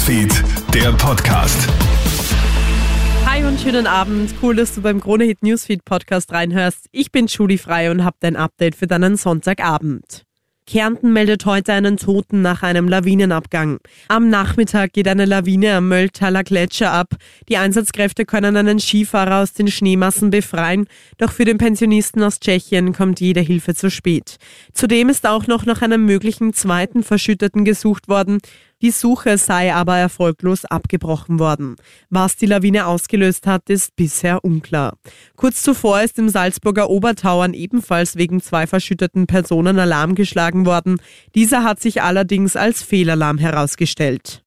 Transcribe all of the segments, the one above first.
Newsfeed, der Podcast. Hi und schönen Abend. Cool, dass du beim Kronehit Newsfeed Podcast reinhörst. Ich bin Julie Frei und habe dein Update für deinen Sonntagabend. Kärnten meldet heute einen Toten nach einem Lawinenabgang. Am Nachmittag geht eine Lawine am Mölltaler Gletscher ab. Die Einsatzkräfte können einen Skifahrer aus den Schneemassen befreien, doch für den Pensionisten aus Tschechien kommt jede Hilfe zu spät. Zudem ist auch noch nach einem möglichen zweiten Verschütteten gesucht worden. Die Suche sei aber erfolglos abgebrochen worden. Was die Lawine ausgelöst hat, ist bisher unklar. Kurz zuvor ist im Salzburger Obertauern ebenfalls wegen zwei verschütteten Personen Alarm geschlagen worden. Dieser hat sich allerdings als Fehlalarm herausgestellt.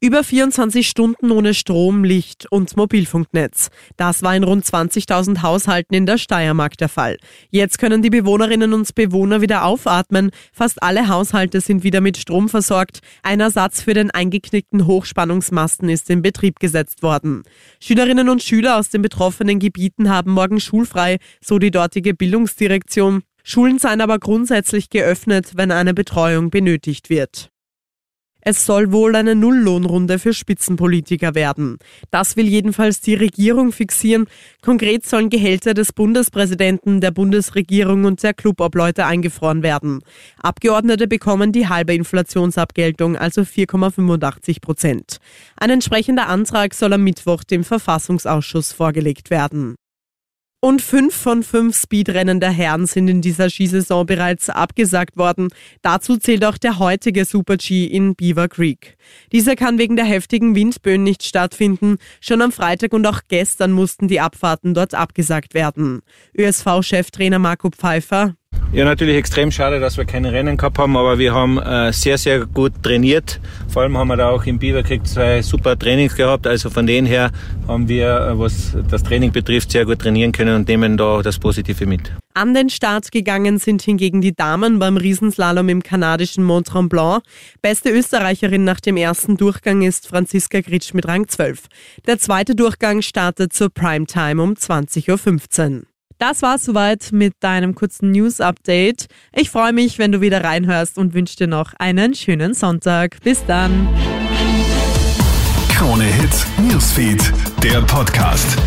Über 24 Stunden ohne Strom, Licht und Mobilfunknetz. Das war in rund 20.000 Haushalten in der Steiermark der Fall. Jetzt können die Bewohnerinnen und Bewohner wieder aufatmen. Fast alle Haushalte sind wieder mit Strom versorgt. Ein Ersatz für den eingeknickten Hochspannungsmasten ist in Betrieb gesetzt worden. Schülerinnen und Schüler aus den betroffenen Gebieten haben morgen schulfrei, so die dortige Bildungsdirektion. Schulen seien aber grundsätzlich geöffnet, wenn eine Betreuung benötigt wird. Es soll wohl eine Nulllohnrunde für Spitzenpolitiker werden. Das will jedenfalls die Regierung fixieren. Konkret sollen Gehälter des Bundespräsidenten, der Bundesregierung und der Clubobleute eingefroren werden. Abgeordnete bekommen die halbe Inflationsabgeltung, also 4,85 Prozent. Ein entsprechender Antrag soll am Mittwoch dem Verfassungsausschuss vorgelegt werden. Und fünf von fünf Speedrennen der Herren sind in dieser Skisaison bereits abgesagt worden. Dazu zählt auch der heutige Super-G in Beaver Creek. Dieser kann wegen der heftigen Windböen nicht stattfinden. Schon am Freitag und auch gestern mussten die Abfahrten dort abgesagt werden. ÖSV-Cheftrainer Marco Pfeiffer. Ja, natürlich extrem schade, dass wir keine Rennen gehabt haben, aber wir haben äh, sehr, sehr gut trainiert. Vor allem haben wir da auch im Beaverkrieg zwei super Trainings gehabt. Also von denen her haben wir, äh, was das Training betrifft, sehr gut trainieren können und nehmen da das Positive mit. An den Start gegangen sind hingegen die Damen beim Riesenslalom im kanadischen Mont Tremblant. Beste Österreicherin nach dem ersten Durchgang ist Franziska Gritsch mit Rang 12. Der zweite Durchgang startet zur Primetime um 20.15 Uhr. Das war's soweit mit deinem kurzen News-Update. Ich freue mich, wenn du wieder reinhörst und wünsche dir noch einen schönen Sonntag. Bis dann. Krone Hits, Newsfeed, der Podcast.